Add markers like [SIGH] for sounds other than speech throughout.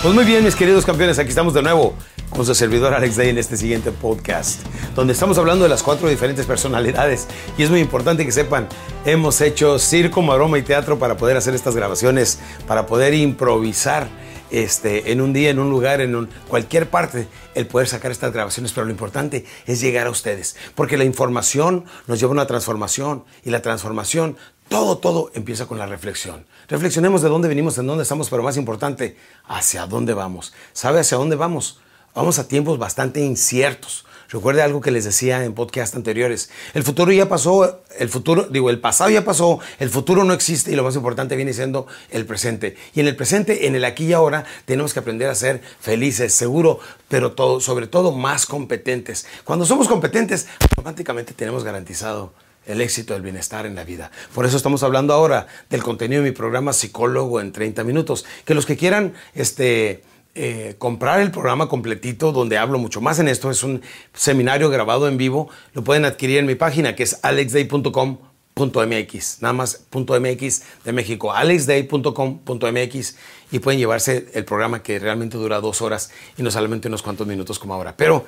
Pues muy bien, mis queridos campeones, aquí estamos de nuevo con su servidor Alex Day en este siguiente podcast, donde estamos hablando de las cuatro diferentes personalidades. Y es muy importante que sepan, hemos hecho circo, maroma y teatro para poder hacer estas grabaciones, para poder improvisar este, en un día, en un lugar, en cualquier parte, el poder sacar estas grabaciones. Pero lo importante es llegar a ustedes, porque la información nos lleva a una transformación y la transformación todo, todo empieza con la reflexión. Reflexionemos de dónde venimos, en dónde estamos, pero más importante, hacia dónde vamos. ¿Sabe hacia dónde vamos? Vamos a tiempos bastante inciertos. Recuerde algo que les decía en podcast anteriores. El futuro ya pasó, el futuro, digo, el pasado ya pasó, el futuro no existe y lo más importante viene siendo el presente. Y en el presente, en el aquí y ahora, tenemos que aprender a ser felices, seguro, pero sobre todo más competentes. Cuando somos competentes, automáticamente tenemos garantizado el éxito, el bienestar en la vida. Por eso estamos hablando ahora del contenido de mi programa Psicólogo en 30 minutos. Que los que quieran este, eh, comprar el programa completito donde hablo mucho más en esto, es un seminario grabado en vivo, lo pueden adquirir en mi página que es alexday.com.mx, nada más .mx de México, alexday.com.mx y pueden llevarse el programa que realmente dura dos horas y no solamente unos cuantos minutos como ahora. Pero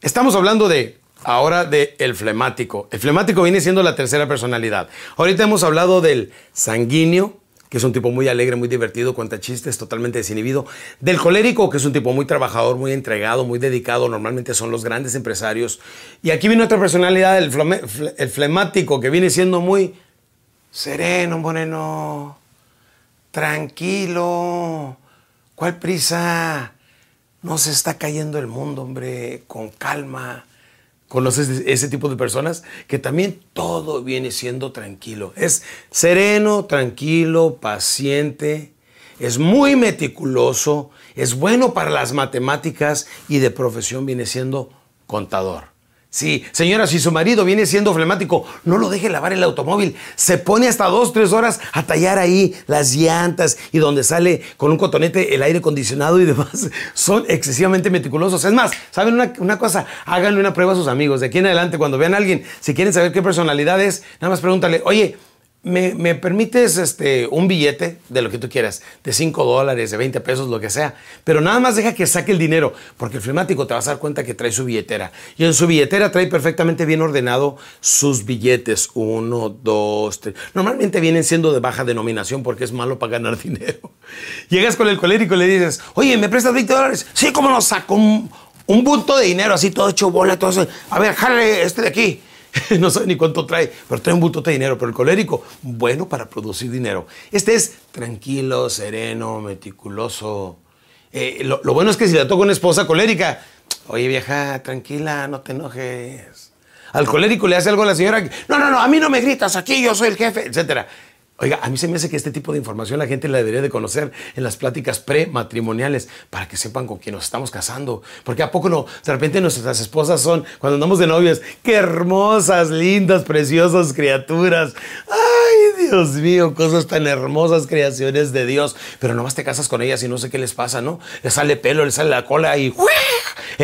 estamos hablando de Ahora de el flemático. El flemático viene siendo la tercera personalidad. Ahorita hemos hablado del sanguíneo, que es un tipo muy alegre, muy divertido, cuenta chistes, totalmente desinhibido. Del colérico, que es un tipo muy trabajador, muy entregado, muy dedicado. Normalmente son los grandes empresarios. Y aquí viene otra personalidad, el, el flemático, que viene siendo muy sereno, moreno, tranquilo. ¿Cuál prisa? No se está cayendo el mundo, hombre, con calma ¿Conoces ese tipo de personas? Que también todo viene siendo tranquilo. Es sereno, tranquilo, paciente, es muy meticuloso, es bueno para las matemáticas y de profesión viene siendo contador. Sí, señora, si su marido viene siendo flemático, no lo deje lavar el automóvil. Se pone hasta dos, tres horas a tallar ahí las llantas y donde sale con un cotonete el aire acondicionado y [LAUGHS] demás. Son excesivamente meticulosos. Es más, ¿saben una, una, cosa? Háganle una prueba a sus amigos. De aquí en adelante, cuando vean a alguien, si quieren saber qué personalidad es, nada más pregúntale, oye, ¿Me, permites este, un billete de lo que tú quieras, de 5 dólares, de 20 pesos, lo que sea? Pero nada más deja que saque el dinero, porque el flemático te vas a dar cuenta que trae su billetera. Y en su billetera trae perfectamente bien ordenado sus billetes. Uno, dos, tres. Normalmente vienen siendo de baja denominación porque es malo para ganar [LAUGHS] dinero. Llegas con el colérico y le dices, oye, ¿me prestas 20 dólares? Sí, ¿cómo no saco un, un bulto de dinero así todo hecho bola, todo eso? A ver, jale este de aquí. [LAUGHS] no sé ni cuánto trae, pero trae un bulto de dinero. Pero el colérico, bueno para producir dinero. Este es tranquilo, sereno, meticuloso. Eh, lo, bueno es que si le toca una esposa colérica, oye vieja, tranquila, no te enojes. Al colérico le hace algo a la señora, no, no, no, a mí no me gritas, aquí yo soy el jefe, etcétera. Oiga, a mí se me hace que este tipo de información la gente la debería de conocer en las pláticas prematrimoniales para que sepan con quién nos estamos casando. Porque a poco no, de repente nuestras esposas son, cuando andamos de novios, qué hermosas, lindas, preciosas criaturas. Ay, Dios mío, cosas tan hermosas, creaciones de Dios. Pero nomás te casas con ellas y no sé qué les pasa, ¿no? Le sale pelo, le sale la cola y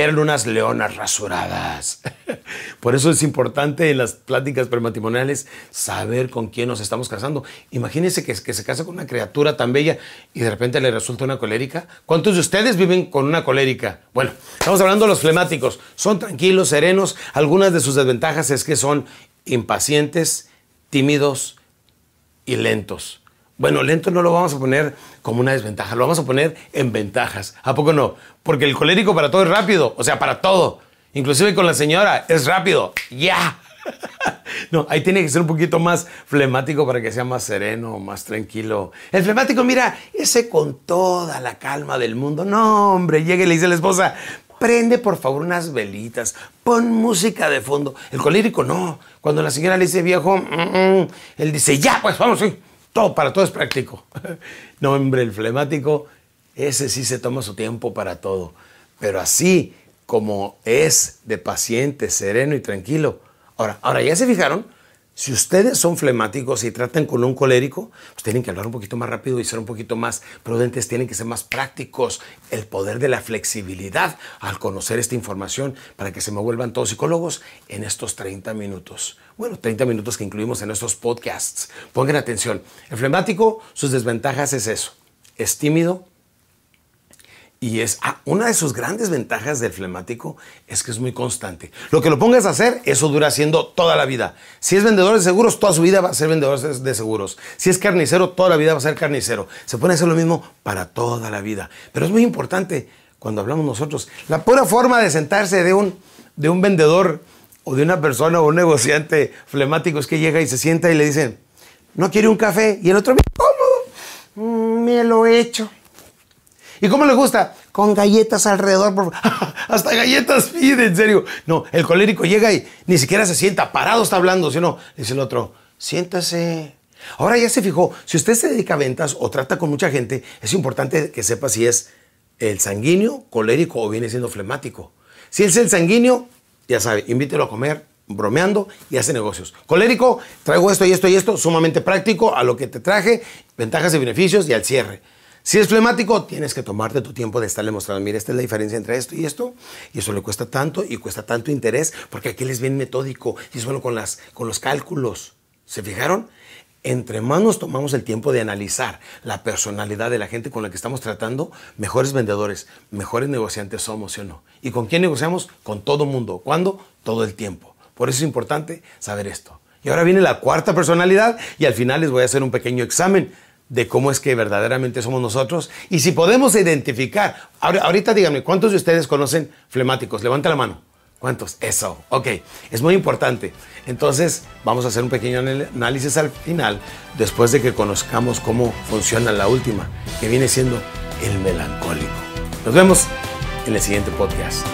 eran unas leonas rasuradas. [LAUGHS] Por eso es importante en las pláticas prematrimoniales saber con quién nos estamos casando. Imagínense que, que se casa con una criatura tan bella y de repente le resulta una colérica. ¿Cuántos de ustedes viven con una colérica? Bueno, estamos hablando de los flemáticos. Son tranquilos, serenos. Algunas de sus desventajas es que son impacientes, tímidos y lentos. Bueno, lento no lo vamos a poner como una desventaja, lo vamos a poner en ventajas. ¿A poco no? Porque el colérico para todo es rápido, o sea, para todo. Inclusive con la señora es rápido, ya. [LAUGHS] No, ahí tiene que ser un poquito más flemático para que sea más sereno, más tranquilo. El flemático, mira, ese con toda la calma del mundo. No, hombre, llega y le dice a la esposa, prende por favor unas velitas, pon música de fondo. El colérico no. Cuando la señora le dice viejo, mm, mm", él dice, ya, pues vamos, sí. Todo, para todo es práctico. [LAUGHS] No, hombre, el flemático, ese sí se toma su tiempo para todo. Pero así como es de paciente, sereno y tranquilo, Ahora, ahora ya se fijaron, si ustedes son flemáticos y tratan con un colérico, pues tienen que hablar un poquito más rápido y ser un poquito más prudentes, tienen que ser más prácticos. El poder de la flexibilidad al conocer esta información para que se me vuelvan todos psicólogos en estos 30 minutos. Bueno, 30 minutos que incluimos en estos podcasts. Pongan atención. El flemático, sus desventajas es eso. Es tímido, Y es ah, una de sus grandes ventajas del flemático es que es muy constante. Lo que lo pongas a hacer, eso dura haciendo toda la vida. Si es vendedor de seguros, toda su vida va a ser vendedor de seguros. Si es carnicero, toda la vida va a ser carnicero. Se puede hacer lo mismo para toda la vida. Pero es muy importante cuando hablamos nosotros. La pura forma de sentarse de un, de un vendedor o de una persona o un negociante flemático es que llega y se sienta y le dicen, ¿no quiere un café? Y el otro, ¿cómo? Mm, me lo he hecho. ¿Y cómo le gusta? Con galletas alrededor. Por... [LAUGHS] Hasta galletas pide, en serio. No, el colérico llega y ni siquiera se sienta, parado está hablando, sino dice el otro, siéntase. Ahora ya se fijó, si usted se dedica a ventas o trata con mucha gente, es importante que sepa si es el sanguíneo, colérico o viene siendo flemático. Si es el sanguíneo, ya sabe, invítelo a comer, bromeando y hace negocios. Colérico, traigo esto y esto y esto, sumamente práctico, a lo que te traje, ventajas y beneficios y al cierre. Si es flemático, tienes que tomarte tu tiempo de estarle mostrando, mira, esta es la diferencia entre esto y esto, y eso le cuesta tanto y cuesta tanto interés, porque aquí les bien metódico y solo con, las, con los cálculos. ¿Se fijaron? Entre más nos tomamos el tiempo de analizar la personalidad de la gente con la que estamos tratando, mejores vendedores, mejores negociantes somos, ¿sí o no? ¿Y con quién negociamos? Con todo mundo. ¿Cuándo? Todo el tiempo. Por eso es importante saber esto. Y ahora viene la cuarta personalidad y al final les voy a hacer un pequeño examen de cómo es que verdaderamente somos nosotros y si podemos identificar. Ahorita díganme, ¿cuántos de ustedes conocen flemáticos? Levanta la mano. ¿Cuántos? Eso, ok. Es muy importante. Entonces, vamos a hacer un pequeño análisis al final, después de que conozcamos cómo funciona la última, que viene siendo el melancólico. Nos vemos en el siguiente podcast.